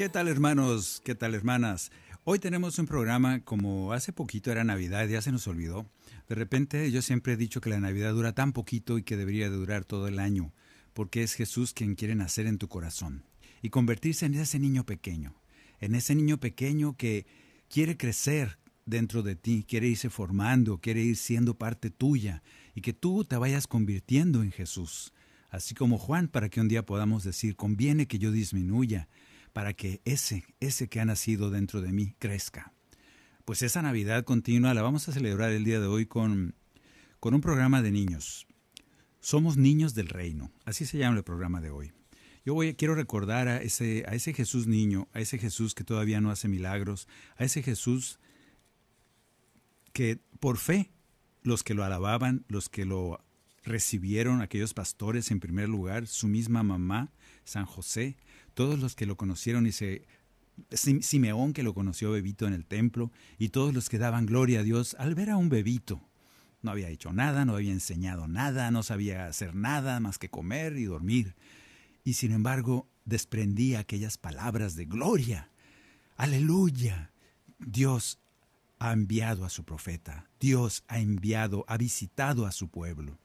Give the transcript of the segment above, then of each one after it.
¿Qué tal hermanos? ¿Qué tal hermanas? Hoy tenemos un programa como hace poquito era Navidad, ya se nos olvidó. De repente yo siempre he dicho que la Navidad dura tan poquito y que debería de durar todo el año, porque es Jesús quien quiere nacer en tu corazón y convertirse en ese niño pequeño, en ese niño pequeño que quiere crecer dentro de ti, quiere irse formando, quiere ir siendo parte tuya y que tú te vayas convirtiendo en Jesús. Así como Juan, para que un día podamos decir, conviene que yo disminuya, para que ese, ese que ha nacido dentro de mí crezca. Pues esa Navidad continua la vamos a celebrar el día de hoy con, con un programa de niños. Somos niños del reino, así se llama el programa de hoy. Yo quiero recordar a ese, a ese Jesús niño, a ese Jesús que todavía no hace milagros, a ese Jesús que por fe los que lo alababan, los que lo recibieron, aquellos pastores en primer lugar, su misma mamá, San José, todos los que lo conocieron y se Sim- Simeón que lo conoció bebito en el templo y todos los que daban gloria a Dios al ver a un bebito. No había hecho nada, no había enseñado nada, no sabía hacer nada más que comer y dormir. Y sin embargo desprendía aquellas palabras de gloria. Aleluya. Dios ha enviado a su profeta. Dios ha enviado, ha visitado a su pueblo.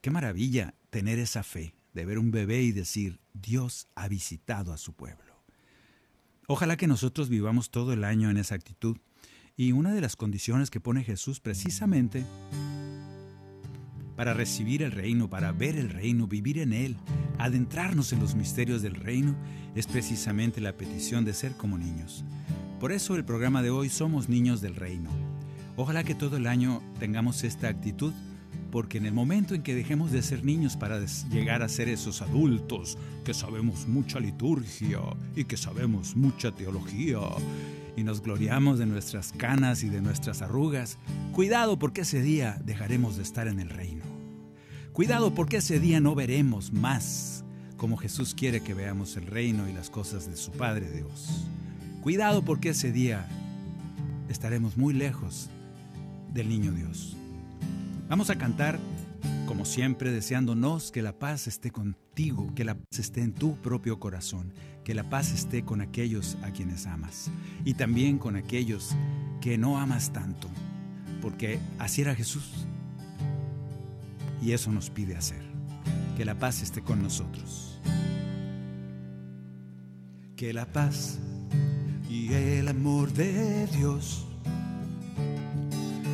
Qué maravilla tener esa fe de ver un bebé y decir, Dios ha visitado a su pueblo. Ojalá que nosotros vivamos todo el año en esa actitud. Y una de las condiciones que pone Jesús precisamente para recibir el reino, para ver el reino, vivir en él, adentrarnos en los misterios del reino, es precisamente la petición de ser como niños. Por eso el programa de hoy Somos Niños del Reino. Ojalá que todo el año tengamos esta actitud, porque en el momento en que dejemos de ser niños para llegar a ser esos adultos que sabemos mucha liturgia y que sabemos mucha teología y nos gloriamos de nuestras canas y de nuestras arrugas, cuidado porque ese día dejaremos de estar en el reino. Cuidado porque ese día no veremos más como Jesús quiere que veamos el reino y las cosas de su Padre Dios. Cuidado porque ese día estaremos muy lejos del niño Dios. Vamos a cantar, como siempre, deseándonos que la paz esté contigo, que la paz esté en tu propio corazón, que la paz esté con aquellos a quienes amas y también con aquellos que no amas tanto, porque así era Jesús. Y eso nos pide hacer, que la paz esté con nosotros. Que la paz y el amor de Dios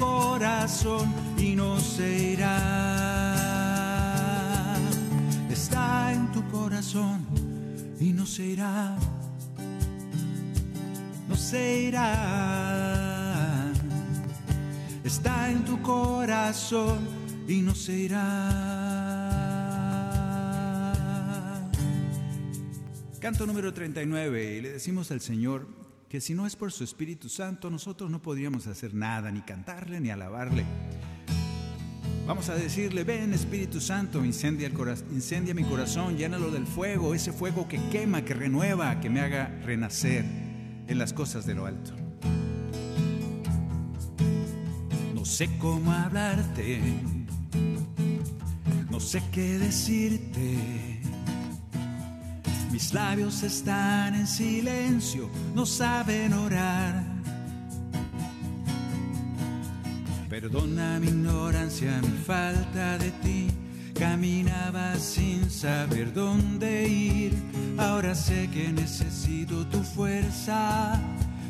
Corazón y no se irá. Está en tu corazón y no se irá. No se irá. Está en tu corazón y no se irá. Canto número 39 y le decimos al Señor que si no es por su Espíritu Santo nosotros no podríamos hacer nada, ni cantarle ni alabarle. Vamos a decirle, ven Espíritu Santo, incendia, el incendia mi corazón, llénalo del fuego, ese fuego que quema, que renueva, que me haga renacer en las cosas de lo alto. No sé cómo hablarte, no sé qué decirte. Mis labios están en silencio, no saben orar. Perdona mi ignorancia, mi falta de ti. Caminaba sin saber dónde ir. Ahora sé que necesito tu fuerza,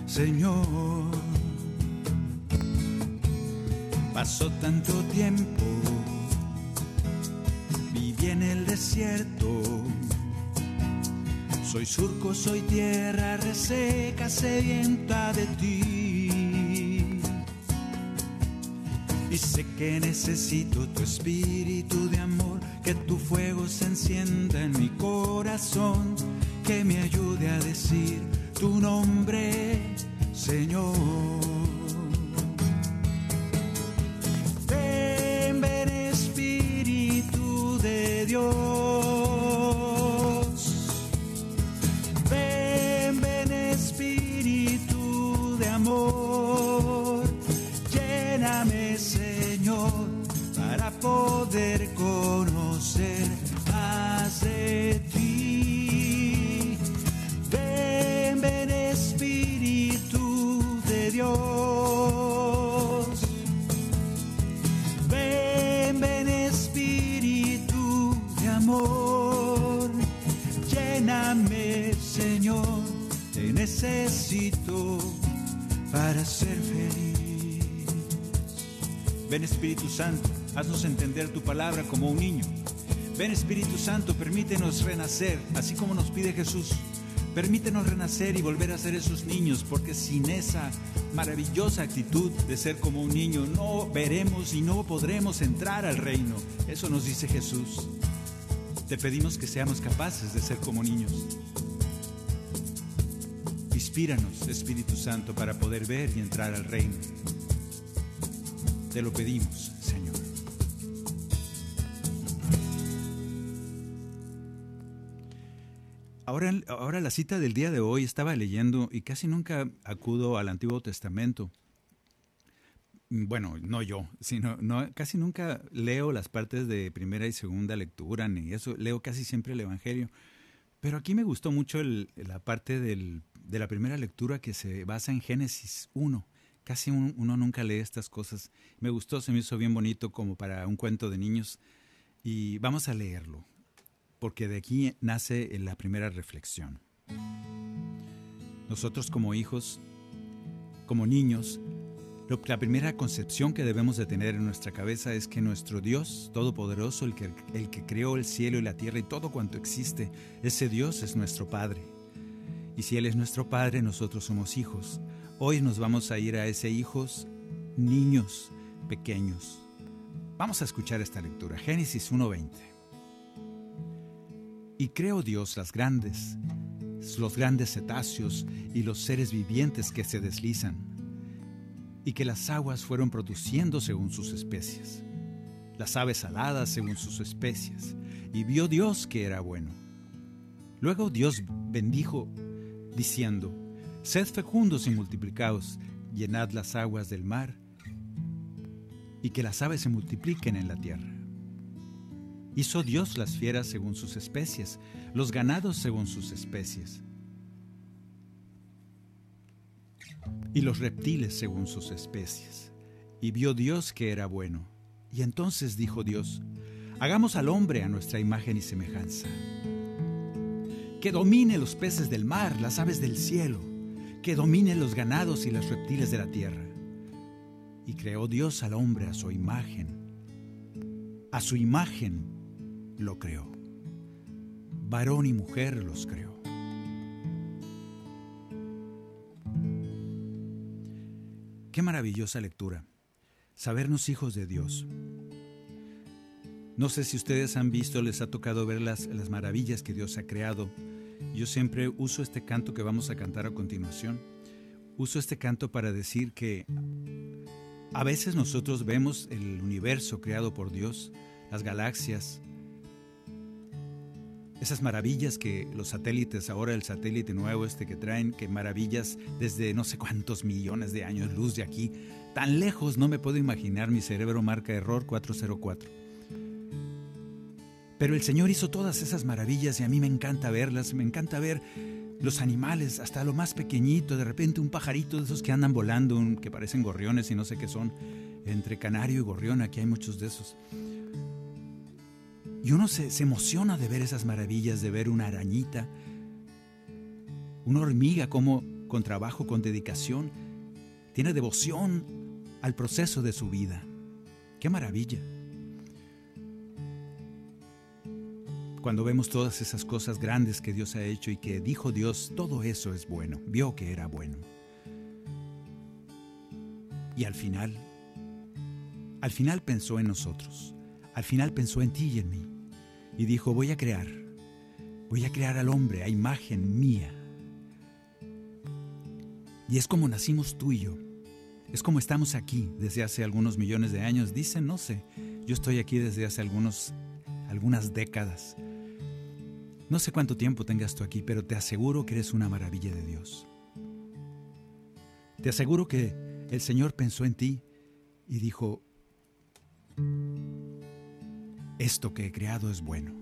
Señor. Pasó tanto tiempo, viví en el desierto. Soy surco, soy tierra reseca, sedienta de ti. Y sé que necesito tu espíritu de amor, que tu fuego se encienda en mi corazón, que me ayude a decir tu nombre, Señor. Ven Espíritu Santo, haznos entender tu palabra como un niño. Ven Espíritu Santo, permítenos renacer, así como nos pide Jesús. Permítenos renacer y volver a ser esos niños, porque sin esa maravillosa actitud de ser como un niño no veremos y no podremos entrar al reino. Eso nos dice Jesús. Te pedimos que seamos capaces de ser como niños. Inspíranos, Espíritu Santo, para poder ver y entrar al reino. Te lo pedimos, Señor. Ahora, ahora la cita del día de hoy estaba leyendo y casi nunca acudo al Antiguo Testamento. Bueno, no yo, sino no, casi nunca leo las partes de primera y segunda lectura, ni eso, leo casi siempre el Evangelio. Pero aquí me gustó mucho la parte de la primera lectura que se basa en Génesis 1. Casi un- uno nunca lee estas cosas. Me gustó, se me hizo bien bonito como para un cuento de niños. Y vamos a leerlo, porque de aquí nace la primera reflexión. Nosotros como hijos, como niños, lo- la primera concepción que debemos de tener en nuestra cabeza es que nuestro Dios Todopoderoso, el que, el que creó el cielo y la tierra y todo cuanto existe, ese Dios es nuestro Padre. Y si Él es nuestro Padre, nosotros somos hijos. Hoy nos vamos a ir a ese hijos, niños pequeños. Vamos a escuchar esta lectura, Génesis 1.20. Y creó Dios las grandes, los grandes cetáceos y los seres vivientes que se deslizan, y que las aguas fueron produciendo según sus especies, las aves aladas según sus especies, y vio Dios que era bueno. Luego Dios bendijo, diciendo, Sed fecundos y multiplicaos, llenad las aguas del mar, y que las aves se multipliquen en la tierra. Hizo Dios las fieras según sus especies, los ganados según sus especies, y los reptiles según sus especies. Y vio Dios que era bueno. Y entonces dijo Dios, hagamos al hombre a nuestra imagen y semejanza, que domine los peces del mar, las aves del cielo, que domine los ganados y los reptiles de la tierra. Y creó Dios al hombre a su imagen. A su imagen lo creó. Varón y mujer los creó. Qué maravillosa lectura. Sabernos hijos de Dios. No sé si ustedes han visto, les ha tocado ver las, las maravillas que Dios ha creado. Yo siempre uso este canto que vamos a cantar a continuación. Uso este canto para decir que a veces nosotros vemos el universo creado por Dios, las galaxias, esas maravillas que los satélites, ahora el satélite nuevo este que traen, que maravillas desde no sé cuántos millones de años luz de aquí, tan lejos no me puedo imaginar, mi cerebro marca error 404. Pero el Señor hizo todas esas maravillas y a mí me encanta verlas, me encanta ver los animales, hasta lo más pequeñito, de repente un pajarito de esos que andan volando, que parecen gorriones y no sé qué son, entre canario y gorrión, aquí hay muchos de esos. Y uno se, emociona de ver esas maravillas, de ver una arañita, una hormiga como con trabajo, con dedicación, tiene devoción al proceso de su vida. ¡Qué maravilla! Cuando vemos todas esas cosas grandes que Dios ha hecho y que dijo Dios, todo eso es bueno, vio que era bueno. Y al final, al final pensó en nosotros, al final pensó en ti y en mí y dijo, voy a crear, voy a crear al hombre a imagen mía. Y es como nacimos tú y yo. Es como estamos aquí desde hace algunos millones de años. Dicen, no sé, yo estoy aquí desde hace algunos, algunas décadas. No sé cuánto tiempo tengas tú aquí, pero te aseguro que eres una maravilla de Dios. Te aseguro que el Señor pensó en ti y dijo, esto que he creado es bueno.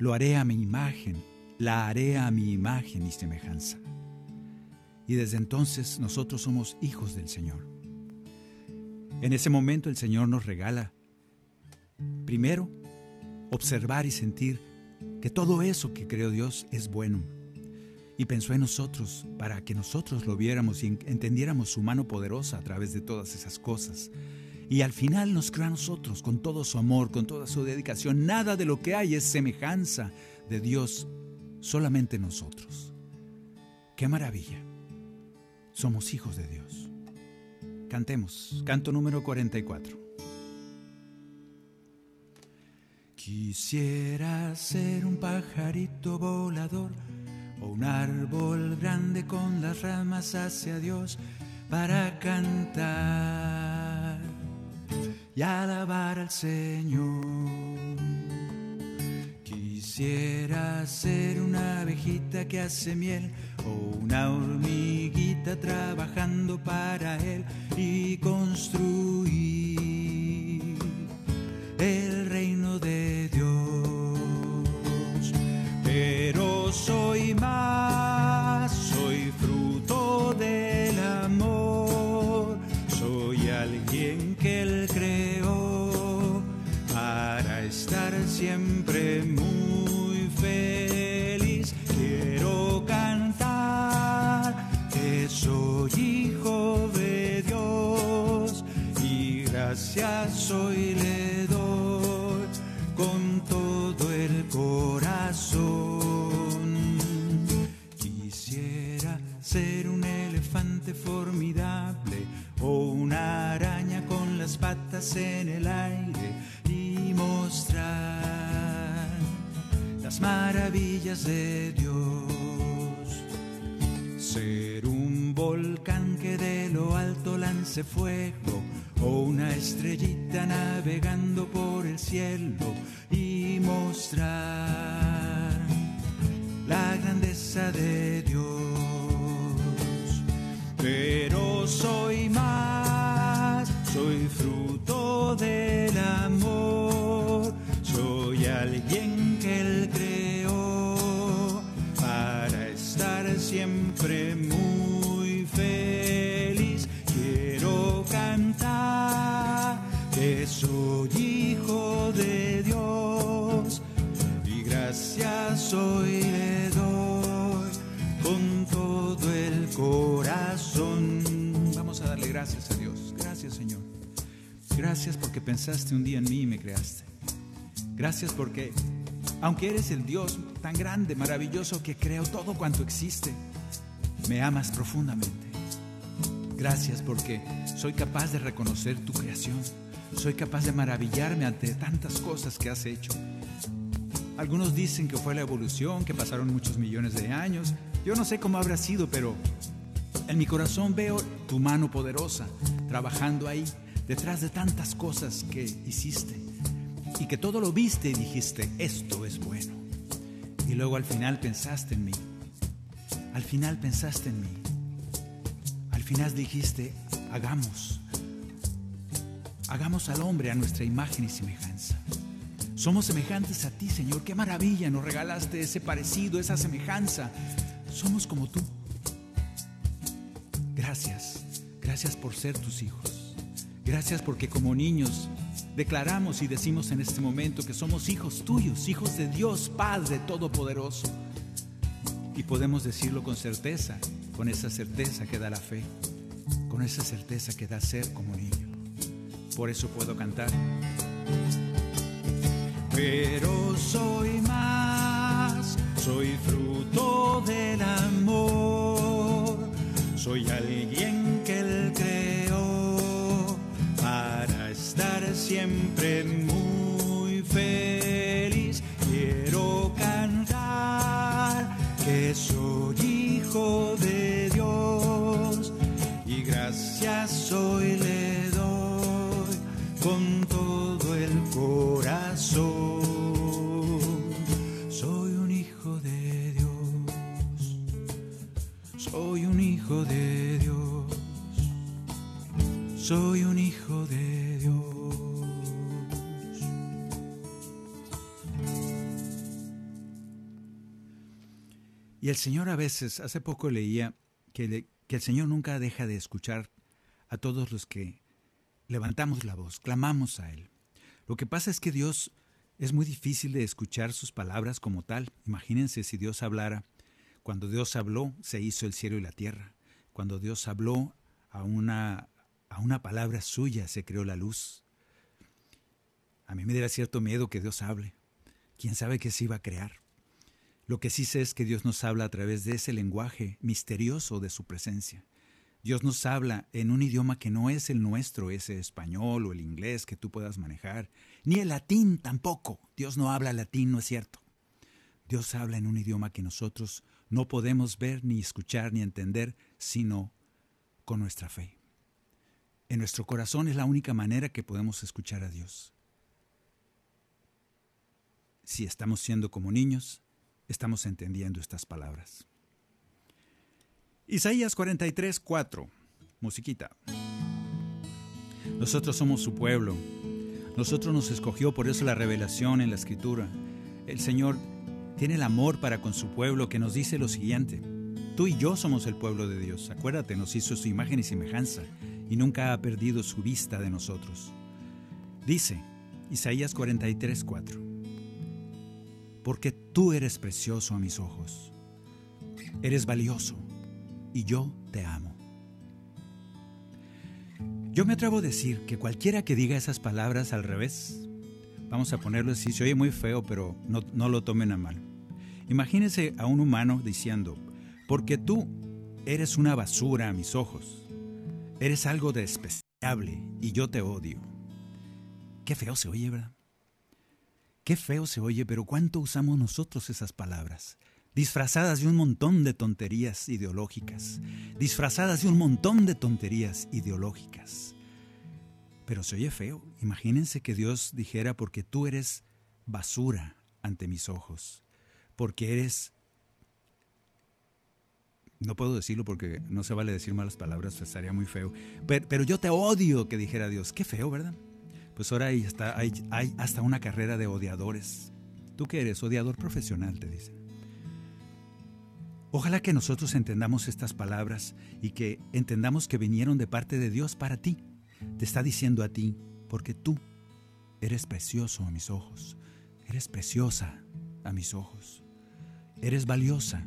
Lo haré a mi imagen, la haré a mi imagen y semejanza. Y desde entonces nosotros somos hijos del Señor. En ese momento el Señor nos regala, primero, observar y sentir que todo eso que creó Dios es bueno. Y pensó en nosotros para que nosotros lo viéramos y entendiéramos su mano poderosa a través de todas esas cosas y al final nos creó a nosotros con todo su amor, con toda su dedicación. Nada de lo que hay es semejanza de Dios, solamente nosotros. ¡Qué maravilla! Somos hijos de Dios. Cantemos, canto número 44. Quisiera ser un pajarito volador o un árbol grande con las ramas hacia Dios para cantar y alabar al Señor. Quisiera ser una abejita que hace miel o una hormiguita trabajando para Él y construir siempre muy feliz. Quiero cantar que soy hijo de Dios y gracias hoy le doy con todo el corazón. Quisiera ser un elefante formidable o una araña con las patas en el aire y mostrar maravillas de Dios. Ser un volcán que de lo alto lance fuego o una estrellita navegando por el cielo y mostrar la grandeza de Dios. Pero soy más, soy fruto Gracias porque pensaste un día en mí y me creaste. Gracias porque aunque eres el Dios tan grande, maravilloso, que creo todo cuanto existe, me amas profundamente. Gracias porque soy capaz de reconocer tu creación. Soy capaz de maravillarme ante tantas cosas que has hecho. Algunos dicen que fue la evolución, que pasaron muchos millones de años. Yo no sé cómo habrá sido, pero en mi corazón veo tu mano poderosa trabajando ahí, detrás de tantas cosas que hiciste. Y que todo lo viste y dijiste, esto es bueno. Y luego al final pensaste en mí. Al final pensaste en mí. Al final dijiste, hagamos. Hagamos al hombre a nuestra imagen y semejanza. Somos semejantes a ti, Señor. Qué maravilla nos regalaste ese parecido, esa semejanza. Somos como tú. Gracias. Gracias por ser tus hijos. Gracias porque como niños declaramos y decimos en este momento que somos hijos tuyos, hijos de Dios, Padre Todopoderoso. Y podemos decirlo con certeza, con esa certeza que da la fe, con esa certeza que da ser como niño. Por eso puedo cantar. Pero soy más, soy fruto del amor, soy alguien siempre muy feliz. Quiero cantar que soy hijo de Dios y gracias hoy Y el Señor a veces, hace poco leía que, el Señor nunca deja de escuchar a todos los que levantamos la voz, clamamos a Él. Lo que pasa es que Dios es muy difícil de escuchar sus palabras como tal. Imagínense si Dios hablara. Cuando Dios habló, se hizo el cielo y la tierra. Cuando Dios habló, a una, a una palabra suya se creó la luz. A mí me diera cierto miedo que Dios hable. ¿Quién sabe qué se iba a crear? Lo que sí sé es que Dios nos habla a través de ese lenguaje misterioso de su presencia. Dios nos habla en un idioma que no es el nuestro, ese español o el inglés que tú puedas manejar, ni el latín tampoco. Dios no habla latín, no es cierto. Dios habla en un idioma que nosotros no podemos ver, ni escuchar, ni entender, sino con nuestra fe. En nuestro corazón es la única manera que podemos escuchar a Dios. Si estamos siendo como niños, estamos entendiendo estas palabras. Isaías 43, 4. Musiquita. Nosotros somos su pueblo. Nosotros nos escogió, por eso la revelación en la escritura. El Señor tiene el amor para con su pueblo que nos dice lo siguiente. Tú y yo somos el pueblo de Dios. Acuérdate, nos hizo su imagen y semejanza y nunca ha perdido su vista de nosotros. Dice Isaías 43, 4. Porque tú eres precioso a mis ojos. Eres valioso y yo te amo. Yo me atrevo a decir que cualquiera que diga esas palabras al revés, vamos a ponerlo así, se oye muy feo, pero no, lo tomen a mal. Imagínense a un humano diciendo, porque tú eres una basura a mis ojos, eres algo despreciable y yo te odio. Qué feo se oye, ¿verdad? Qué feo se oye, pero ¿cuánto usamos nosotros esas palabras? disfrazadas de un montón de tonterías ideológicas, disfrazadas de un montón de tonterías ideológicas. Pero se oye feo. Imagínense que Dios dijera, porque tú eres basura ante mis ojos, porque eres... No puedo decirlo porque no se vale decir malas palabras, estaría muy feo. Pero, pero yo te odio, que dijera Dios. Qué feo, ¿verdad? Pues ahora hay hasta, hay, hasta una carrera de odiadores. ¿Tú qué eres? Odiador profesional, te dicen. Ojalá que nosotros entendamos estas palabras y que entendamos que vinieron de parte de Dios para ti. Te está diciendo a ti, porque tú eres precioso a mis ojos, eres preciosa a mis ojos, eres valiosa.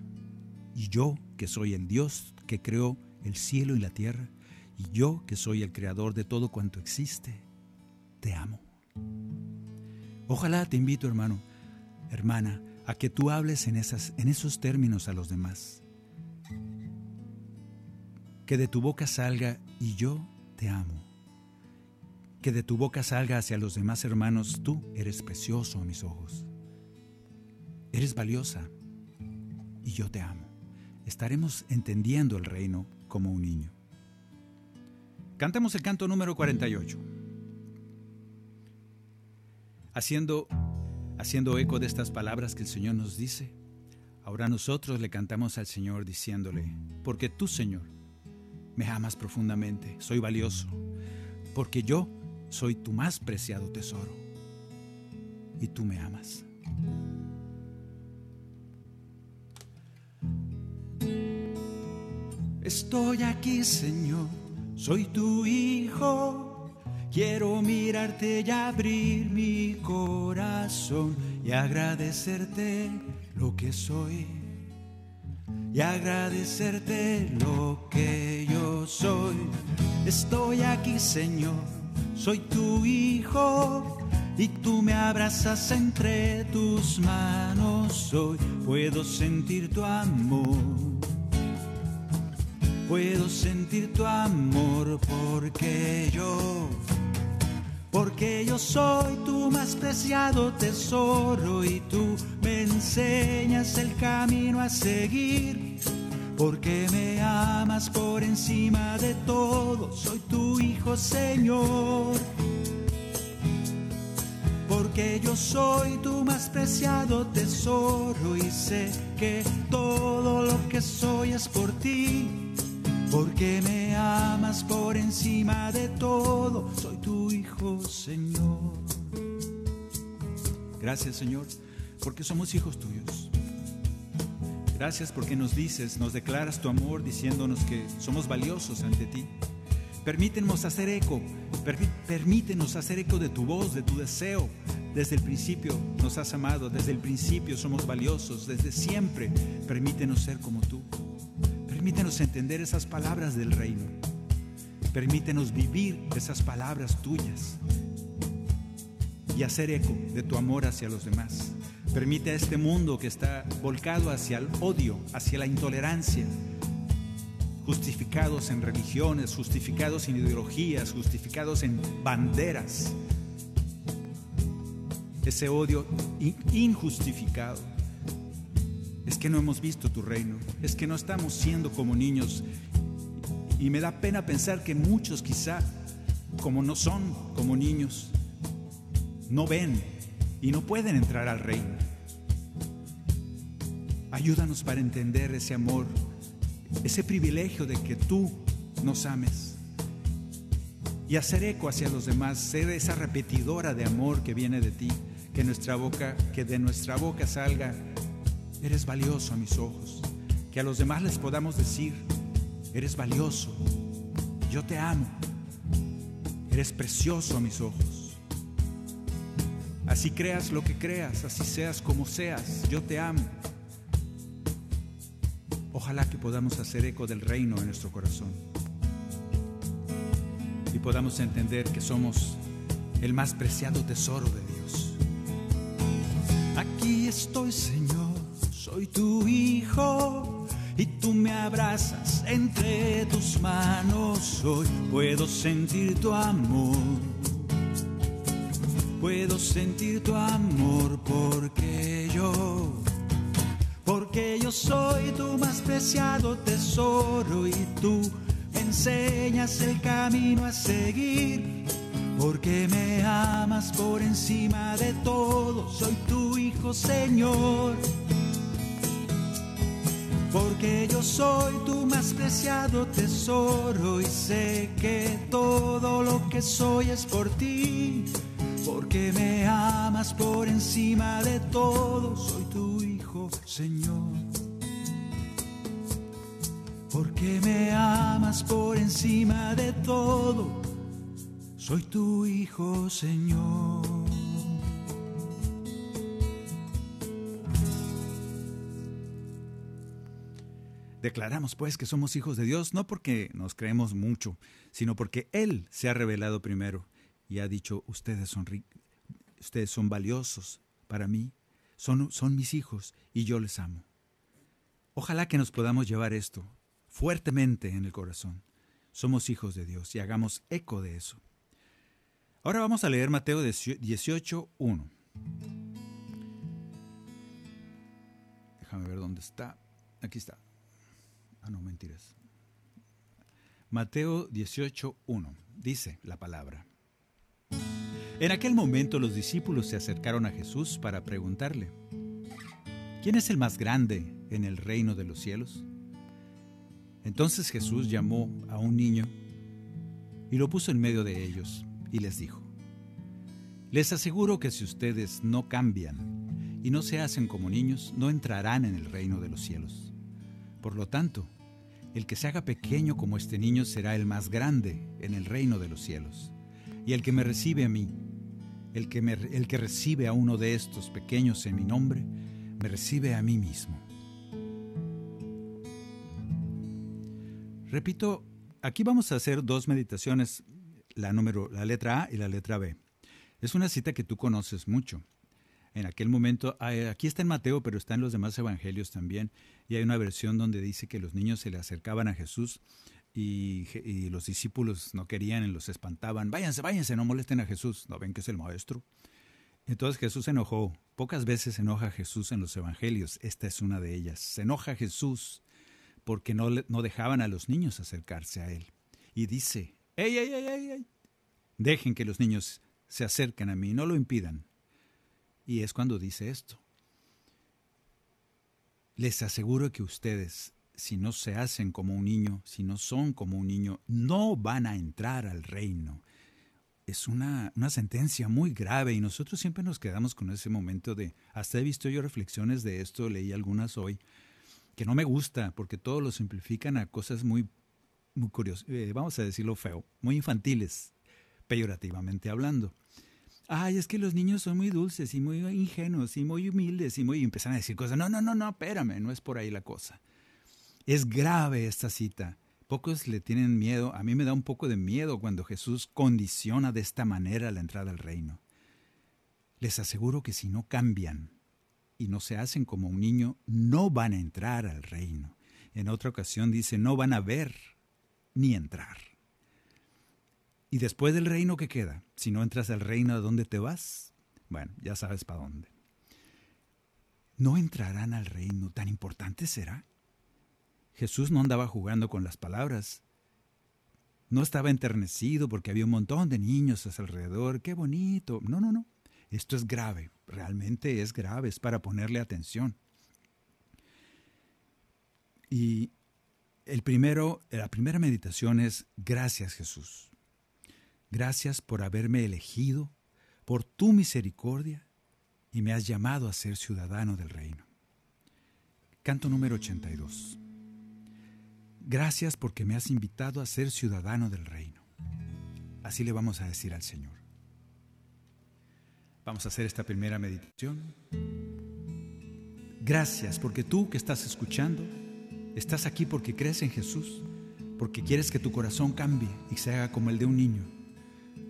Y yo, que soy el Dios que creó el cielo y la tierra, y yo, que soy el creador de todo cuanto existe, te amo. Ojalá te invito, hermano, hermana, a que tú hables en, esas, en esos términos a los demás. Que de tu boca salga y yo te amo. Que de tu boca salga hacia los demás hermanos, tú eres precioso a mis ojos. Eres valiosa y yo te amo. Estaremos entendiendo el reino como un niño. Cantemos el canto número 48. Haciendo, haciendo eco de estas palabras que el Señor nos dice, ahora nosotros le cantamos al Señor diciéndole, porque tú, Señor, me amas profundamente, soy valioso, porque yo soy tu más preciado tesoro y tú me amas. Estoy aquí, Señor, soy tu hijo. Quiero mirarte y abrir mi corazón y agradecerte lo que soy. Y agradecerte lo que yo soy. Estoy aquí, Señor, soy tu hijo. Y tú me abrazas entre tus manos hoy. Puedo sentir tu amor Puedo sentir tu amor porque yo, porque yo soy tu más preciado tesoro y tú me enseñas el camino a seguir. Porque me amas por encima de todo, soy tu hijo Señor. Porque yo soy tu más preciado tesoro y sé que todo lo que soy es por ti porque me amas por encima de todo, soy tu Señor. Gracias, Señor, porque somos hijos tuyos. Gracias porque nos dices, nos declaras tu amor diciéndonos que somos valiosos ante ti. Permítenos hacer eco, permítenos hacer eco de tu voz, de tu deseo. Desde el principio nos has amado, desde el principio somos valiosos, desde siempre permítenos ser como tú. Permítenos entender esas palabras del reino. Permítenos vivir esas palabras tuyas y hacer eco de tu amor hacia los demás. Permite a este mundo que está volcado hacia el odio, hacia la intolerancia, justificados en religiones, justificados en ideologías, justificados en banderas, ese odio injustificado es que no hemos visto tu reino, es que no estamos siendo como niños. Y me da pena pensar que muchos quizá, como no son como niños, no ven y no pueden entrar al reino. Ayúdanos para entender ese amor, ese privilegio de que tú nos ames y hacer eco hacia los demás, ser esa repetidora de amor que viene de ti, que nuestra boca, que de nuestra boca salga eres valioso a mis ojos. Que a los demás les podamos decir, eres valioso, yo te amo, eres precioso a mis ojos. Así creas lo que creas, así seas como seas, yo te amo. Ojalá que podamos hacer eco del reino en nuestro corazón y podamos entender que somos el más preciado tesoro de Dios. Aquí estoy, Señor soy tu hijo y tú me abrazas entre tus manos. Hoy puedo sentir tu amor. Puedo sentir tu amor porque yo, porque yo soy tu más preciado tesoro y tú me enseñas el camino a seguir. Porque me amas por encima de todo, soy tu hijo Señor porque yo soy tu más preciado tesoro y sé que todo lo que soy es por ti, porque me amas por encima de todo, soy tu hijo, Señor. Porque me amas por encima de todo, soy tu hijo, Señor. Declaramos pues que somos hijos de Dios no porque nos creemos mucho, sino porque Él se ha revelado primero y ha dicho, ustedes son, ustedes son valiosos para mí, son, son mis hijos y yo les amo. Ojalá que nos podamos llevar esto fuertemente en el corazón. Somos hijos de Dios y hagamos eco de eso. Ahora vamos a leer Mateo 18, 1. Déjame ver dónde está. Aquí está. Ah, no, mentiras. Mateo 18.1. Dice la palabra. En aquel momento los discípulos se acercaron a Jesús para preguntarle, ¿quién es el más grande en el reino de los cielos? Entonces Jesús llamó a un niño y lo puso en medio de ellos y les dijo, les aseguro que si ustedes no cambian y no se hacen como niños, no entrarán en el reino de los cielos. Por lo tanto, el que se haga pequeño como este niño será el más grande en el reino de los cielos. Y el que me recibe a mí, el que, el que recibe a uno de estos pequeños en mi nombre, me recibe a mí mismo. Repito, aquí vamos a hacer dos meditaciones, la, número, la letra A y la letra B. Es una cita que tú conoces mucho. En aquel momento, ah, aquí está en Mateo, pero está en los demás evangelios también, y hay una versión donde dice que los niños se le acercaban a Jesús y, y los discípulos no querían y los espantaban. Váyanse, váyanse, no molesten a Jesús. ¿No ven que es el maestro? Entonces Jesús se enojó. Pocas veces se enoja Jesús en los evangelios. Esta es una de ellas. Se enoja Jesús porque no, no dejaban a los niños acercarse a él. Y dice, ¡Ey, ey, ey, ey! ey! Dejen que los niños se acerquen a mí, no lo impidan. Y es cuando dice esto. Les aseguro que ustedes, si no se hacen como un niño, si no son como un niño, no van a entrar al reino. Es una, una sentencia muy grave y nosotros siempre nos quedamos con ese momento de, hasta he visto yo reflexiones de esto, leí algunas hoy, que no me gusta porque todo lo simplifican a cosas muy, muy curiosas, eh, vamos a decirlo feo, muy infantiles peyorativamente hablando. Ay, es que los niños son muy dulces y muy ingenuos y muy humildes y muy... Y a decir cosas. No, no, no, no, espérame, no es por ahí la cosa. Es grave esta cita. Pocos le tienen miedo. A mí me da un poco de miedo cuando Jesús condiciona de esta manera la entrada al reino. Les aseguro que si no cambian y no se hacen como un niño, no van a entrar al reino. En otra ocasión dice, no van a ver ni entrar. Y después del reino que queda, si no entras al reino, ¿a dónde te vas? Bueno, ya sabes para dónde. No entrarán al reino, tan importante será. Jesús no andaba jugando con las palabras. No estaba enternecido porque había un montón de niños a su alrededor. ¡Qué bonito! No, no, no. Esto es grave. Realmente es grave. Es para ponerle atención. Y el primero, la primera meditación es gracias Jesús. Gracias por haberme elegido, por tu misericordia, y me has llamado a ser ciudadano del reino. Canto número 82. Gracias porque me has invitado a ser ciudadano del reino. Así le vamos a decir al Señor. Vamos a hacer esta primera meditación. Gracias porque tú que estás escuchando, estás aquí porque crees en Jesús, porque quieres que tu corazón cambie y se haga como el de un niño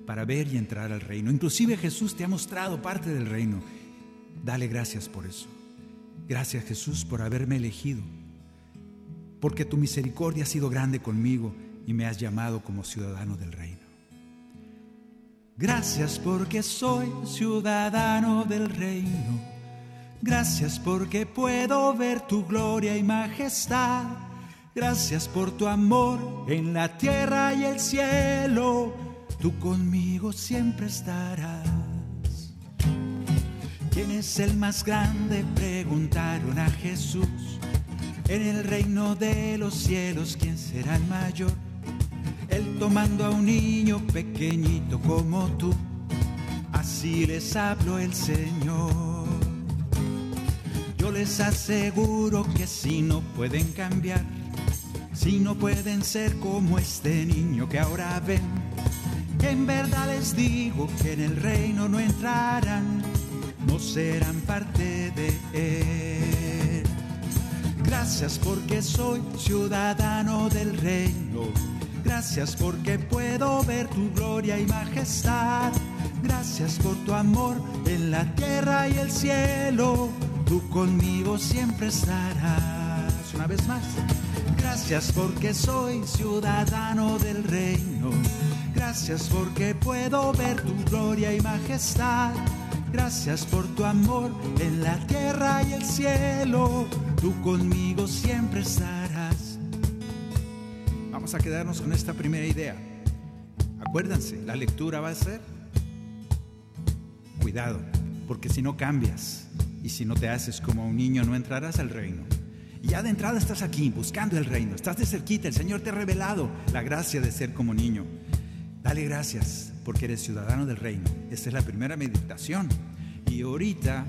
para ver y entrar al reino. Inclusive Jesús te ha mostrado parte del reino. Dale gracias por eso. Gracias Jesús por haberme elegido, porque tu misericordia ha sido grande conmigo y me has llamado como ciudadano del reino. Gracias porque soy ciudadano del reino. Gracias porque puedo ver tu gloria y majestad. Gracias por tu amor en la tierra y el cielo tú conmigo siempre estarás. ¿Quién es el más grande? Preguntaron a Jesús. En el reino de los cielos, ¿quién será el mayor? Él tomando a un niño pequeñito como tú, así les habló el Señor. Yo les aseguro que si no pueden cambiar, si no pueden ser como este niño que ahora ven, en verdad les digo que en el reino no entrarán, no serán parte de él. Gracias porque soy ciudadano del reino. Gracias porque puedo ver tu gloria y majestad. Gracias por tu amor en la tierra y el cielo. Tú conmigo siempre estarás. Una vez más. Gracias porque soy ciudadano del reino. Gracias porque puedo ver tu gloria y majestad. Gracias por tu amor en la tierra y el cielo. Tú conmigo siempre estarás. Vamos a quedarnos con esta primera idea. Acuérdense, la lectura va a ser cuidado, porque si no cambias y si no te haces como un niño no entrarás al reino. Y ya de entrada estás aquí buscando el reino, estás de cerquita, el Señor te ha revelado la gracia de ser como niño. Dale gracias porque eres ciudadano del reino. Esta es la primera meditación. Y ahorita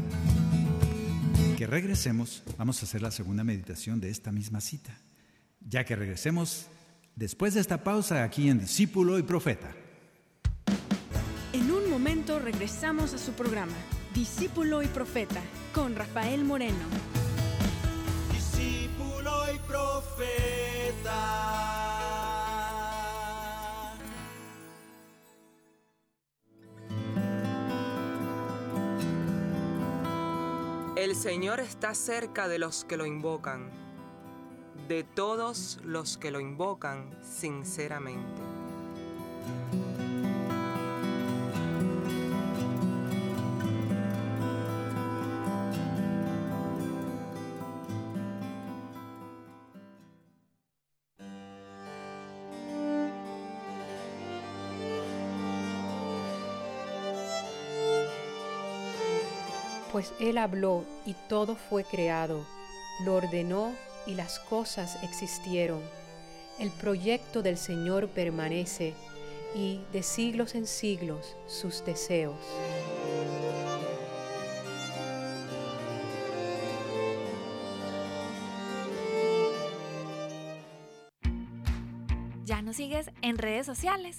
que regresemos, vamos a hacer la segunda meditación de esta misma cita. Ya que regresemos después de esta pausa aquí en Discípulo y Profeta. En un momento regresamos a su programa, Discípulo y Profeta, con Rafael Moreno. Discípulo y profeta. El Señor está cerca de los que lo invocan, de todos los que lo invocan sinceramente. Pues Él habló y todo fue creado, lo ordenó y las cosas existieron. El proyecto del Señor permanece y de siglos en siglos sus deseos. ¿Ya nos sigues en redes sociales?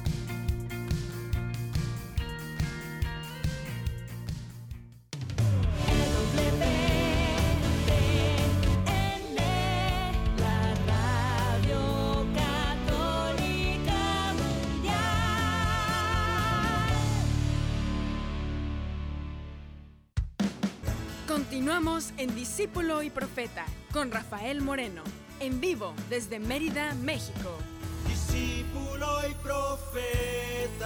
Discípulo y Profeta con Rafael Moreno, en vivo desde Mérida, México. Discípulo y profeta.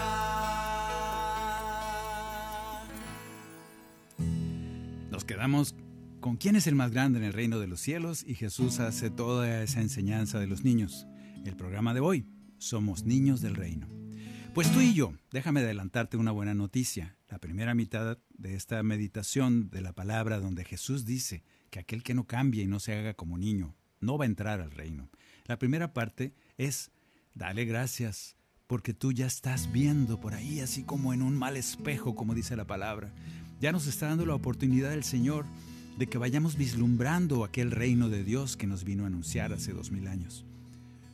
Nos quedamos con quién es el más grande en el reino de los cielos y Jesús hace toda esa enseñanza de los niños. El programa de hoy, Somos Niños del Reino. Pues tú y yo, déjame adelantarte una buena noticia. La primera mitad de esta meditación de la palabra donde Jesús dice que aquel que no cambie y no se haga como niño no va a entrar al reino. La primera parte es, dale gracias, porque tú ya estás viendo por ahí así como en un mal espejo, como dice la palabra. Ya nos está dando la oportunidad el Señor de que vayamos vislumbrando aquel reino de Dios que nos vino a anunciar hace dos mil años.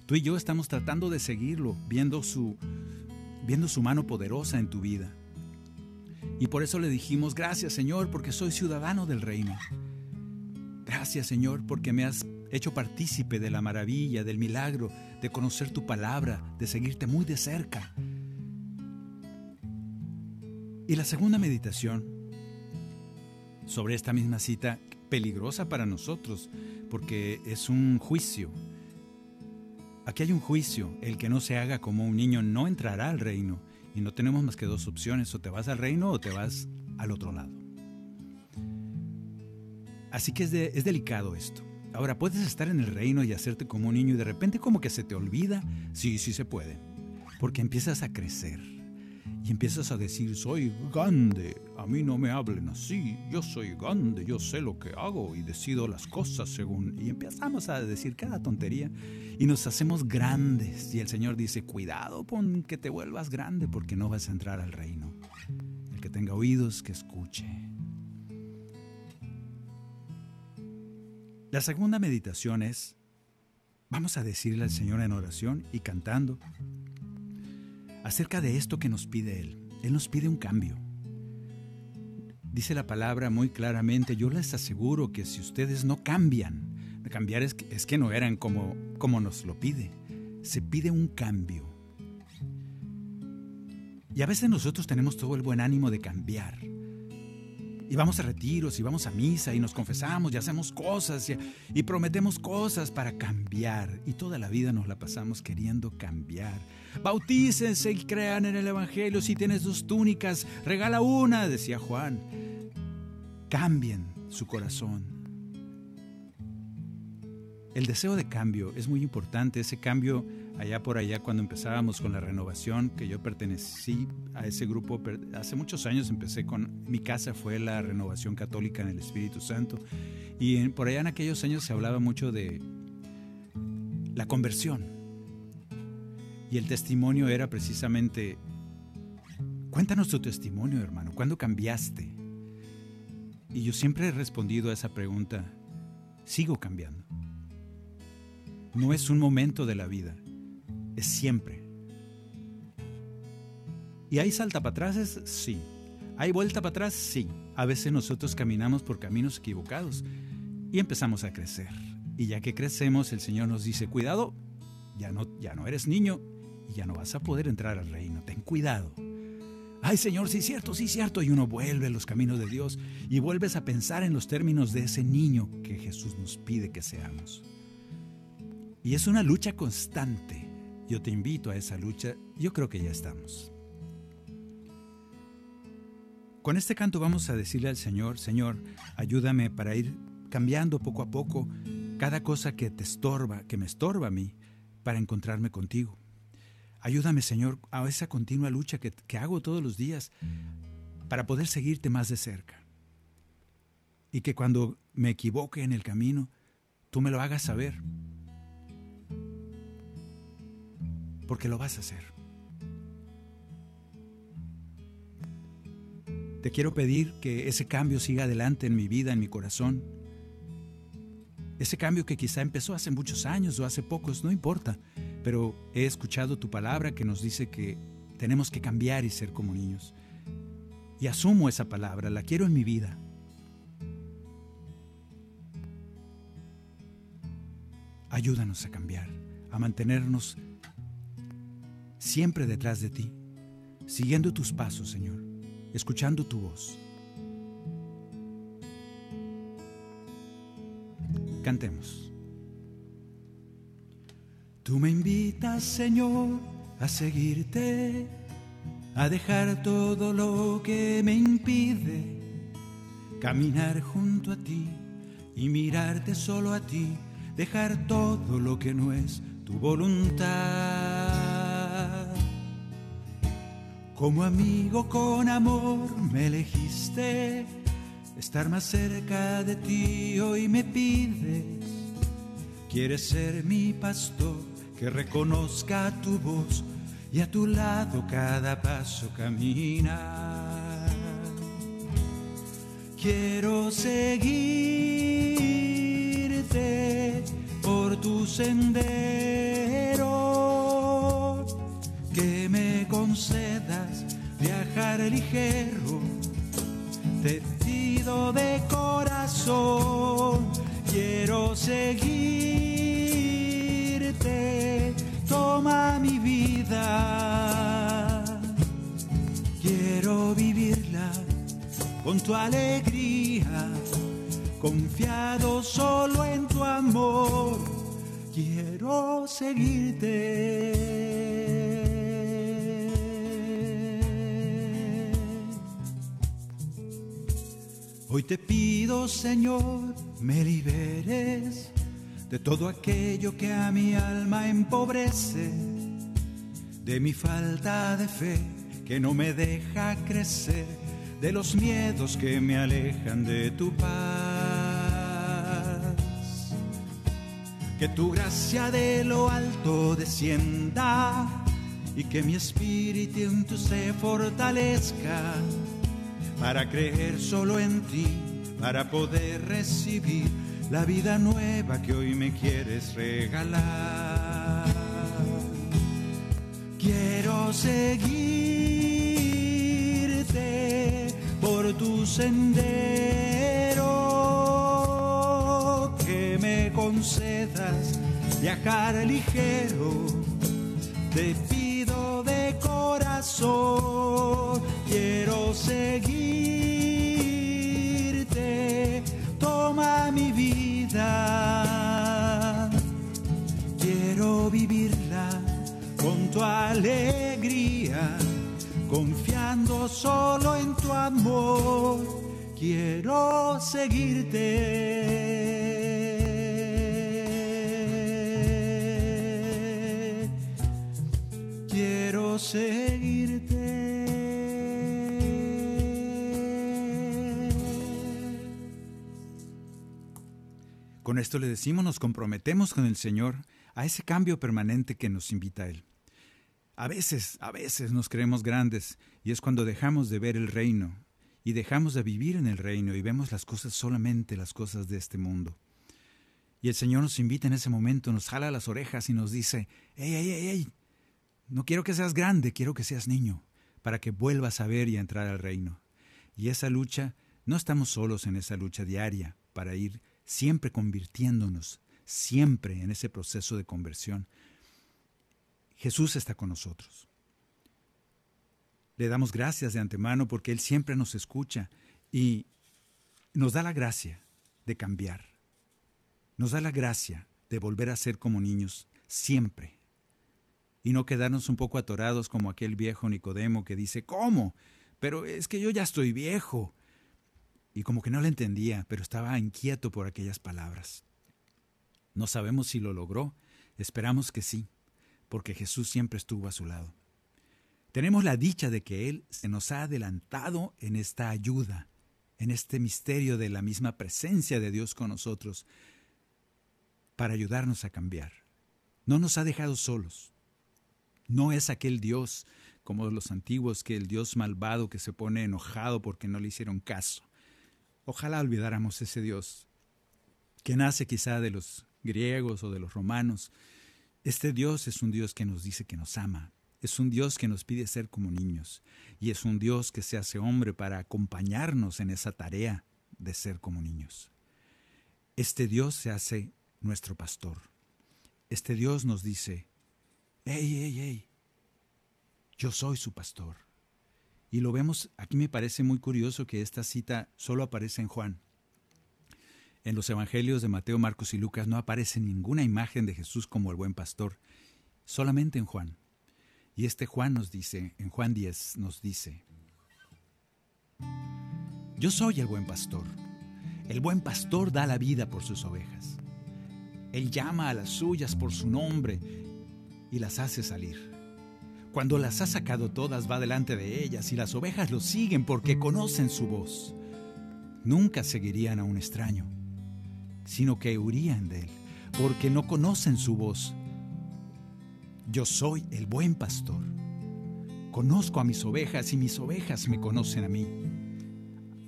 Tú y yo estamos tratando de seguirlo, viendo su, viendo su mano poderosa en tu vida. Y por eso le dijimos, gracias Señor, porque soy ciudadano del reino. Gracias Señor, porque me has hecho partícipe de la maravilla, del milagro, de conocer tu palabra, de seguirte muy de cerca. Y la segunda meditación sobre esta misma cita, peligrosa para nosotros, porque es un juicio. Aquí hay un juicio, el que no se haga como un niño no entrará al reino, y no tenemos más que dos opciones, o te vas al reino o te vas al otro lado. Así que es, es delicado esto. Ahora, puedes estar en el reino y hacerte como un niño y de repente como que se te olvida. Sí, sí se puede. Porque empiezas a crecer y empiezas a decir, soy grande, a mí no me hablen así, yo soy grande, yo sé lo que hago y decido las cosas según... Y empezamos a decir cada tontería y nos hacemos grandes. Y el Señor dice, cuidado con que te vuelvas grande porque no vas a entrar al reino. El que tenga oídos, que escuche. La segunda meditación es, vamos a decirle al Señor en oración y cantando acerca de esto que nos pide Él. Él nos pide un cambio. Dice la palabra muy claramente, yo les aseguro que si ustedes no cambian, cambiar es que, no eran como, como nos lo pide, se pide un cambio. Y a veces nosotros tenemos todo el buen ánimo de cambiar. Y vamos a retiros y vamos a misa y nos confesamos y hacemos cosas y, prometemos cosas para cambiar. Y toda la vida nos la pasamos queriendo cambiar. Bautícense y crean en el Evangelio. Si tienes dos túnicas, regala una, decía Juan. Cambien su corazón. El deseo de cambio es muy importante. Ese cambio allá por allá cuando empezábamos con la renovación, que yo pertenecí a ese grupo, hace muchos años empecé con, mi casa fue la renovación católica en el Espíritu Santo, y por allá en aquellos años se hablaba mucho de la conversión, y el testimonio era precisamente, cuéntanos tu testimonio hermano, ¿cuándo cambiaste? Y yo siempre he respondido a esa pregunta, sigo cambiando. No es un momento de la vida, es siempre. ¿Y hay salta para atrás? Sí. ¿Hay vuelta para atrás? Sí. A veces nosotros caminamos por caminos equivocados y empezamos a crecer. Y ya que crecemos, el Señor nos dice, cuidado, ya no, ya no eres niño y ya no vas a poder entrar al reino. Ten cuidado. Ay Señor, sí cierto, sí cierto. Y uno vuelve a los caminos de Dios y vuelves a pensar en los términos de ese niño que Jesús nos pide que seamos. Y es una lucha constante yo te invito a esa lucha. Yo creo que ya estamos. Con este canto vamos a decirle al Señor, Señor, ayúdame para ir cambiando poco a poco cada cosa que te estorba, que me estorba a mí, para encontrarme contigo. Ayúdame, Señor, a esa continua lucha que, hago todos los días para poder seguirte más de cerca. Y que cuando me equivoque en el camino, tú me lo hagas saber porque lo vas a hacer. Te quiero pedir que ese cambio siga adelante en mi vida, en mi corazón. Ese cambio que quizá empezó hace muchos años o hace pocos, no importa, pero he escuchado tu palabra que nos dice que tenemos que cambiar y ser como niños. Y asumo esa palabra, la quiero en mi vida. Ayúdanos a cambiar, a mantenernos siempre detrás de ti, siguiendo tus pasos, Señor, escuchando tu voz. Cantemos. Tú me invitas, Señor, a seguirte, a dejar todo lo que me impide caminar junto a ti y mirarte solo a ti, dejar todo lo que no es tu voluntad. Como amigo con amor me elegiste, estar más cerca de ti hoy me pides. Quieres ser mi pastor, que reconozca tu voz y a tu lado cada paso caminar. Quiero seguirte por tu sendero que me concedas viajar ligero. Te pido de corazón, quiero seguirte, toma mi vida. Quiero vivirla con tu alegría, confiado solo en tu amor. Quiero seguirte. Hoy te pido, Señor, me liberes de todo aquello que a mi alma empobrece, de mi falta de fe que no me deja crecer, de los miedos que me alejan de tu paz. Que tu gracia de lo alto descienda y que mi espíritu se fortalezca para creer solo en ti, para poder recibir la vida nueva que hoy me quieres regalar. Quiero seguirte por tu sendero, que me concedas viajar ligero, te pido de corazón quiero seguirte, toma mi vida, quiero vivirla con tu alegría, confiando solo en tu amor, quiero seguirte. Quiero ser Con esto le decimos, nos comprometemos con el Señor a ese cambio permanente que nos invita a Él. A veces, a veces nos creemos grandes y es cuando dejamos de ver el reino y dejamos de vivir en el reino y vemos las cosas solamente las cosas de este mundo. Y el Señor nos invita en ese momento, nos jala las orejas y nos dice, ¡Ey, ey, ey, ey! No quiero que seas grande, quiero que seas niño, para que vuelvas a ver y a entrar al reino. Y esa lucha, no estamos solos en esa lucha diaria para ir siempre convirtiéndonos, siempre en ese proceso de conversión. Jesús está con nosotros. Le damos gracias de antemano porque Él siempre nos escucha y nos da la gracia de cambiar. Nos da la gracia de volver a ser como niños siempre. Y no quedarnos un poco atorados como aquel viejo Nicodemo que dice, ¿cómo? Pero es que yo ya estoy viejo. Y como que no le entendía, pero estaba inquieto por aquellas palabras. No sabemos si lo logró, esperamos que sí, porque Jesús siempre estuvo a su lado. Tenemos la dicha de que Él se nos ha adelantado en esta ayuda, en este misterio de la misma presencia de Dios con nosotros, para ayudarnos a cambiar. No nos ha dejado solos. No es aquel Dios como los antiguos, que el Dios malvado que se pone enojado porque no le hicieron caso. Ojalá olvidáramos ese Dios, que nace quizá de los griegos o de los romanos. Este Dios es un Dios que nos dice que nos ama, es un Dios que nos pide ser como niños, y es un Dios que se hace hombre para acompañarnos en esa tarea de ser como niños. Este Dios se hace nuestro pastor. Este Dios nos dice, hey, hey, hey, yo soy su pastor. Y lo vemos, aquí me parece muy curioso que esta cita solo aparece en Juan. En los evangelios de Mateo, Marcos y Lucas no aparece ninguna imagen de Jesús como el buen pastor, solamente en Juan. Y este Juan nos dice, en Juan 10 nos dice, yo soy el buen pastor. El buen pastor da la vida por sus ovejas. Él llama a las suyas por su nombre y las hace salir. Cuando las ha sacado todas va delante de ellas y las ovejas lo siguen porque conocen su voz. Nunca seguirían a un extraño, sino que huirían de él, porque no conocen su voz. Yo soy el buen pastor. Conozco a mis ovejas y mis ovejas me conocen a mí.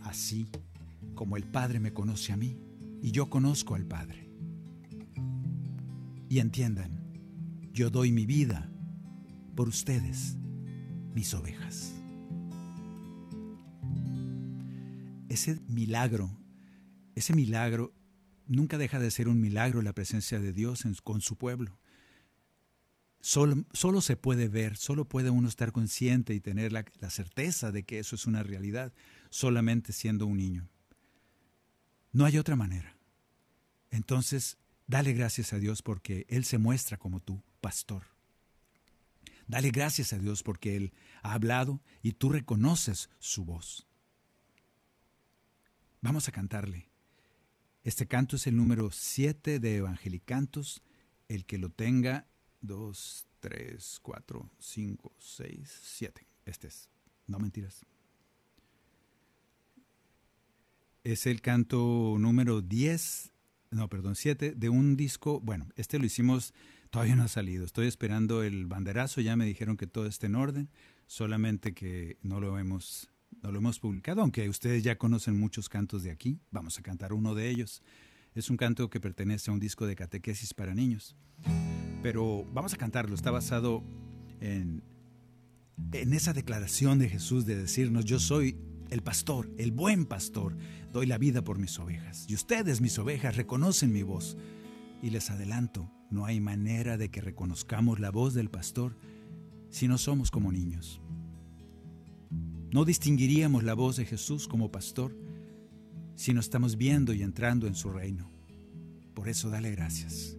Así como el Padre me conoce a mí y yo conozco al Padre. Y entiendan, yo doy mi vida por ustedes, mis ovejas. Ese milagro, ese milagro nunca deja de ser un milagro la presencia de Dios con su pueblo. Solo, solo se puede ver, solo puede uno estar consciente y tener la, la certeza de que eso es una realidad, solamente siendo un niño. No hay otra manera. Entonces, dale gracias a Dios porque Él se muestra como tu pastor. Dale gracias a Dios porque Él ha hablado y tú reconoces su voz. Vamos a cantarle. Este canto es el número 7 de Evangelicantos. El que lo tenga, 2, 3, 4, 5, 6, 7. Este es. No mentiras. Es el canto número 10, no, perdón, 7 de un disco. Bueno, este lo hicimos, todavía no ha salido. Estoy esperando el banderazo. Ya me dijeron que todo está en orden, solamente que no lo hemos no lo hemos publicado, aunque ustedes ya conocen muchos cantos de aquí, vamos a cantar uno de ellos. Es un canto que pertenece a un disco de catequesis para niños. Pero vamos a cantarlo, está basado en, en esa declaración de Jesús de decirnos, yo soy el pastor, el buen pastor, doy la vida por mis ovejas. Y ustedes, mis ovejas, reconocen mi voz. Y les adelanto, no hay manera de que reconozcamos la voz del pastor si no somos como niños. No distinguiríamos la voz de Jesús como pastor si no estamos viendo y entrando en su reino. por eso dale gracias.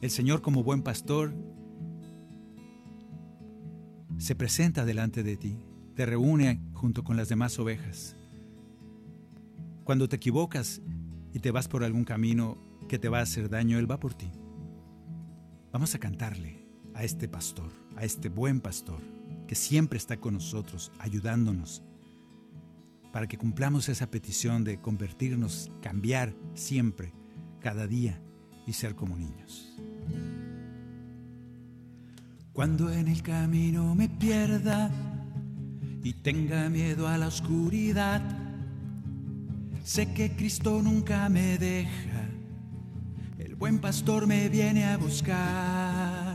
El Señor como buen pastor se presenta delante de ti, te reúne junto con las demás ovejas. Cuando te equivocas y te vas por algún camino que te va a hacer daño, Él va por ti. Vamos a cantarle a este pastor, a este buen pastor, que siempre está con nosotros, ayudándonos, para que cumplamos esa petición de convertirnos, cambiar siempre, cada día y ser como niños. Cuando en el camino me pierda y tenga miedo a la oscuridad, sé que Cristo nunca me deja. Buen pastor me viene a buscar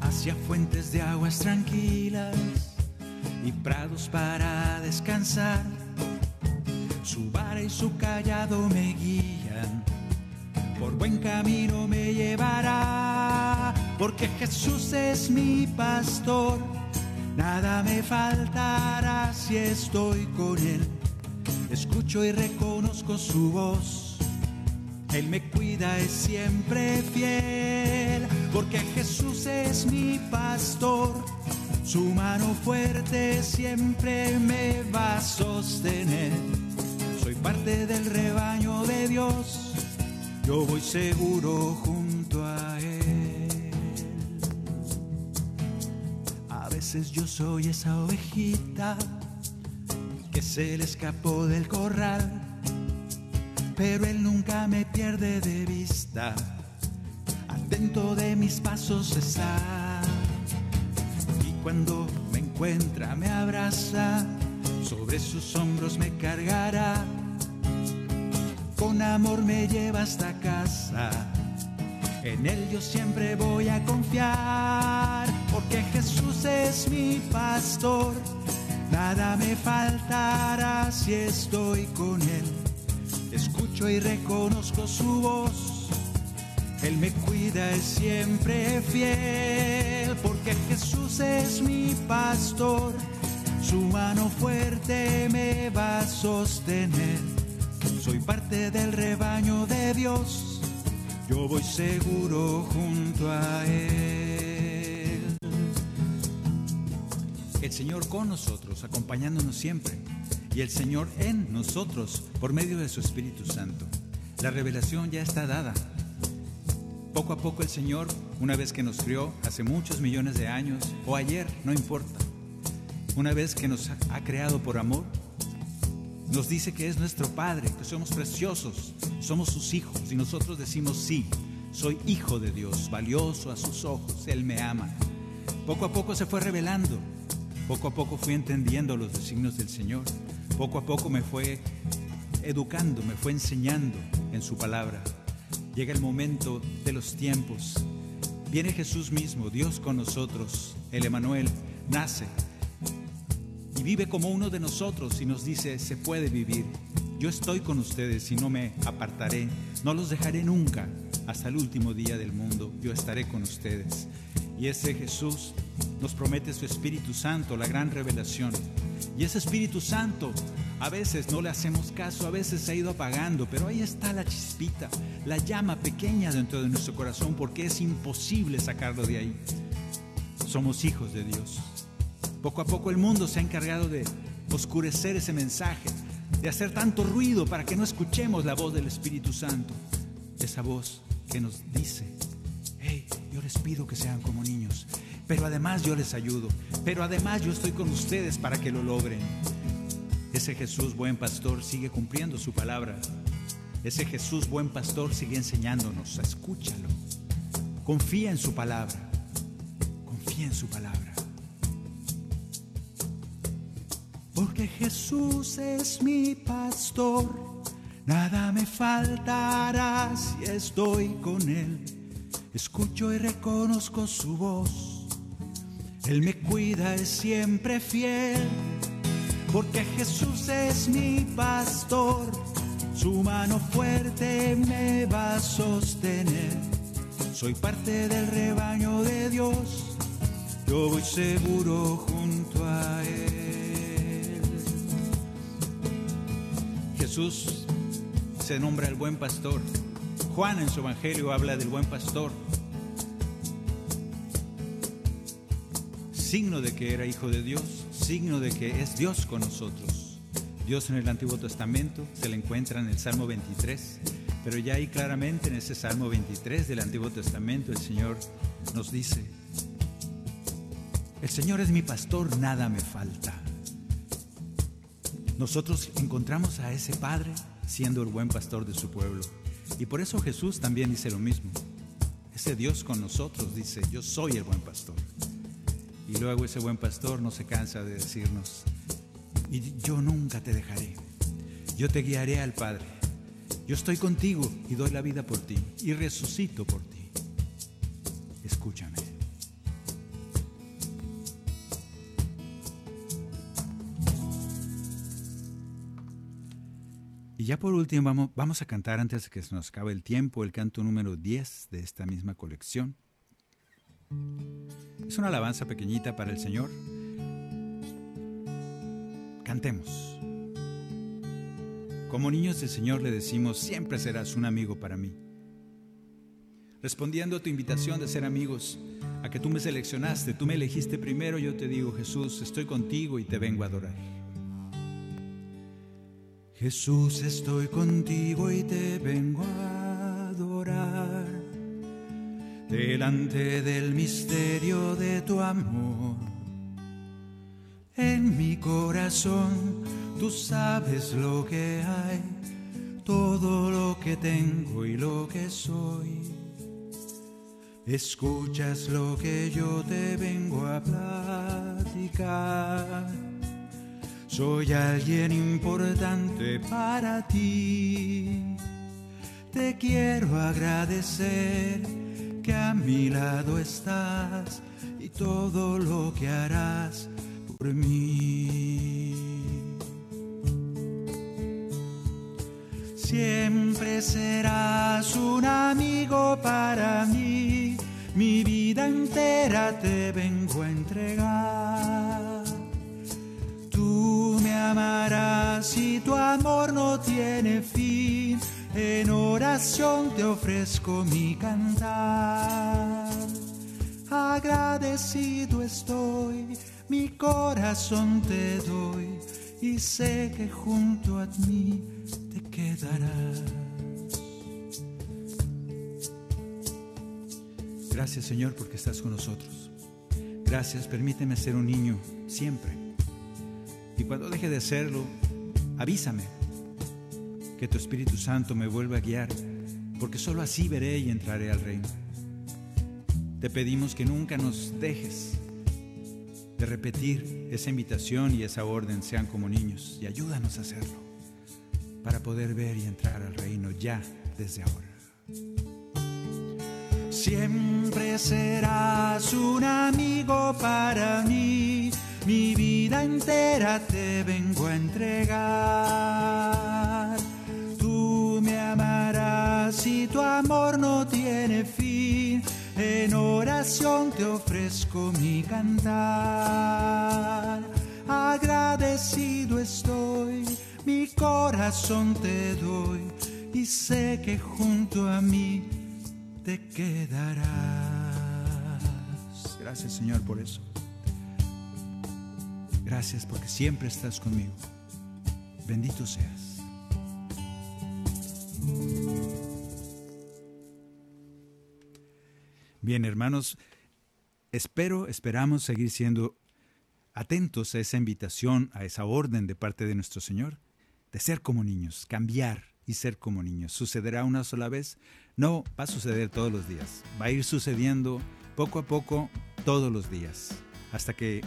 hacia fuentes de aguas tranquilas y prados para descansar. Su vara y su callado me guían, por buen camino me llevará porque Jesús es mi pastor, nada me faltará si estoy con Él. Escucho y reconozco su voz, Él me cuida, es siempre fiel, porque Jesús es mi pastor, su mano fuerte siempre me va a sostener. Soy parte del rebaño de Dios, yo voy seguro junto a Él. veces yo soy esa ovejita que se le escapó del corral, pero él nunca me pierde de vista, atento de mis pasos está. Y cuando me encuentra me abraza, sobre sus hombros me cargará, con amor me lleva hasta casa en Él yo siempre voy a confiar, porque Jesús es mi pastor. Nada me faltará si estoy con Él. Escucho y reconozco su voz. Él me cuida, es siempre fiel, porque Jesús es mi pastor. Su mano fuerte me va a sostener. Soy parte del rebaño de Dios yo voy seguro junto a Él. El Señor con nosotros, acompañándonos siempre, y el Señor en nosotros por medio de su Espíritu Santo. La revelación ya está dada. Poco a poco el Señor, una vez que nos crió hace muchos millones de años, o ayer, no importa, una vez que nos ha creado por amor, nos dice que es nuestro Padre, que somos preciosos, somos sus hijos y nosotros decimos sí, soy hijo de Dios, valioso a sus ojos, Él me ama. Poco a poco se fue revelando, poco a poco fui entendiendo los designios del Señor, poco a poco me fue educando, me fue enseñando en su palabra. Llega el momento de los tiempos, viene Jesús mismo, Dios con nosotros, el Emanuel, nace y vive como uno de nosotros y nos dice, se puede vivir. Yo estoy con ustedes y no me apartaré, no los dejaré nunca hasta el último día del mundo, yo estaré con ustedes. Y ese Jesús nos promete su Espíritu Santo, la gran revelación. Y ese Espíritu Santo a veces no le hacemos caso, a veces se ha ido apagando, pero ahí está la chispita, la llama pequeña dentro de nuestro corazón porque es imposible sacarlo de ahí. Somos hijos de Dios. Poco a poco el mundo se ha encargado de oscurecer ese mensaje, de hacer tanto ruido para que no escuchemos la voz del Espíritu Santo. Esa voz que nos dice, hey, les pido que sean como niños, pero además yo les ayudo, pero además yo estoy con ustedes para que lo logren. Ese Jesús buen pastor sigue cumpliendo su palabra. Ese Jesús buen pastor sigue enseñándonos, escúchalo. Confía en su palabra. Confía en su palabra. porque Jesús es mi pastor, nada me faltará si estoy con Él. Escucho y reconozco su voz, Él me cuida, es siempre fiel, porque Jesús es mi pastor, su mano fuerte me va a sostener. Soy parte del rebaño de Dios, yo voy seguro junto a Él. Jesús se nombra el buen pastor Juan en su Evangelio habla del buen pastor, signo de que era hijo de Dios, signo de que es Dios con nosotros. Dios en el Antiguo Testamento se le encuentra en el Salmo 23, pero ya ahí claramente en ese Salmo 23 del Antiguo Testamento el Señor nos dice, el Señor es mi pastor, nada me falta. Nosotros encontramos a ese Padre siendo el buen pastor de su pueblo. Y por eso Jesús también dice lo mismo. Ese Dios con nosotros dice, yo soy el buen pastor. Y luego ese buen pastor no se cansa de decirnos, y yo nunca te dejaré. Yo te guiaré al Padre. Yo estoy contigo y doy la vida por ti y resucito por ti. Escúchame. Ya por último vamos, vamos a cantar antes de que se nos acabe el tiempo el canto número 10 de esta misma colección. Es una alabanza pequeñita para el Señor. Cantemos. Como niños del Señor le decimos, siempre serás un amigo para mí. Respondiendo a tu invitación de ser amigos, a que tú me seleccionaste, tú me elegiste primero, yo te digo, Jesús, estoy contigo y te vengo a adorar. Jesús, estoy contigo y te vengo a adorar delante del misterio de tu amor. En mi corazón tú sabes lo que hay, todo lo que tengo y lo que soy. Escuchas lo que yo te vengo a platicar. Soy alguien importante para ti. Te quiero agradecer que a mi lado estás y todo lo que harás por mí. Siempre serás un amigo para mí, mi vida entera te vengo a entregar. Amarás y tu amor no tiene fin, en oración te ofrezco mi cantar. Agradecido estoy, mi corazón te doy y sé que junto a mí te quedarás. Gracias Señor porque estás con nosotros. Gracias, permíteme ser un niño siempre. Y cuando deje de serlo, avísame que tu Espíritu Santo me vuelva a guiar, porque sólo así veré y entraré al reino. Te pedimos que nunca nos dejes de repetir esa invitación y esa orden, sean como niños, y ayúdanos a hacerlo, para poder ver y entrar al reino ya desde ahora. Siempre serás un amigo para mí, entera te vengo a entregar. Tú me amarás y tu amor no tiene fin, en oración te ofrezco mi cantar. Agradecido estoy, mi corazón te doy y sé que junto a mí te quedarás. Gracias Señor por eso. Gracias porque siempre estás conmigo. Bendito seas. Bien, hermanos, espero, esperamos seguir siendo atentos a esa invitación, a esa orden de parte de nuestro Señor, de ser como niños, cambiar y ser como niños. ¿Sucederá una sola vez? No, va a suceder todos los días. Va a ir sucediendo poco a poco todos los días, hasta que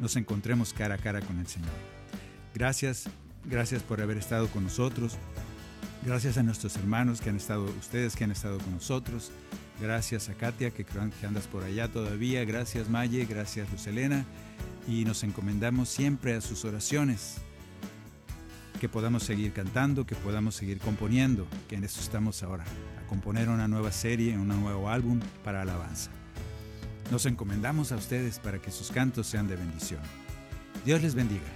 nos encontremos cara a cara con el Señor. Gracias, gracias por haber estado con nosotros. Gracias a nuestros hermanos que han estado, ustedes que han estado con nosotros. Gracias a Katia, que creo que andas por allá todavía. Gracias Maye, gracias Lucelena. Y nos encomendamos siempre a sus oraciones. Que podamos seguir cantando, que podamos seguir componiendo, que en eso estamos ahora, a componer una nueva serie, un nuevo álbum para alabanza. Nos encomendamos a ustedes para que sus cantos sean de bendición. Dios les bendiga.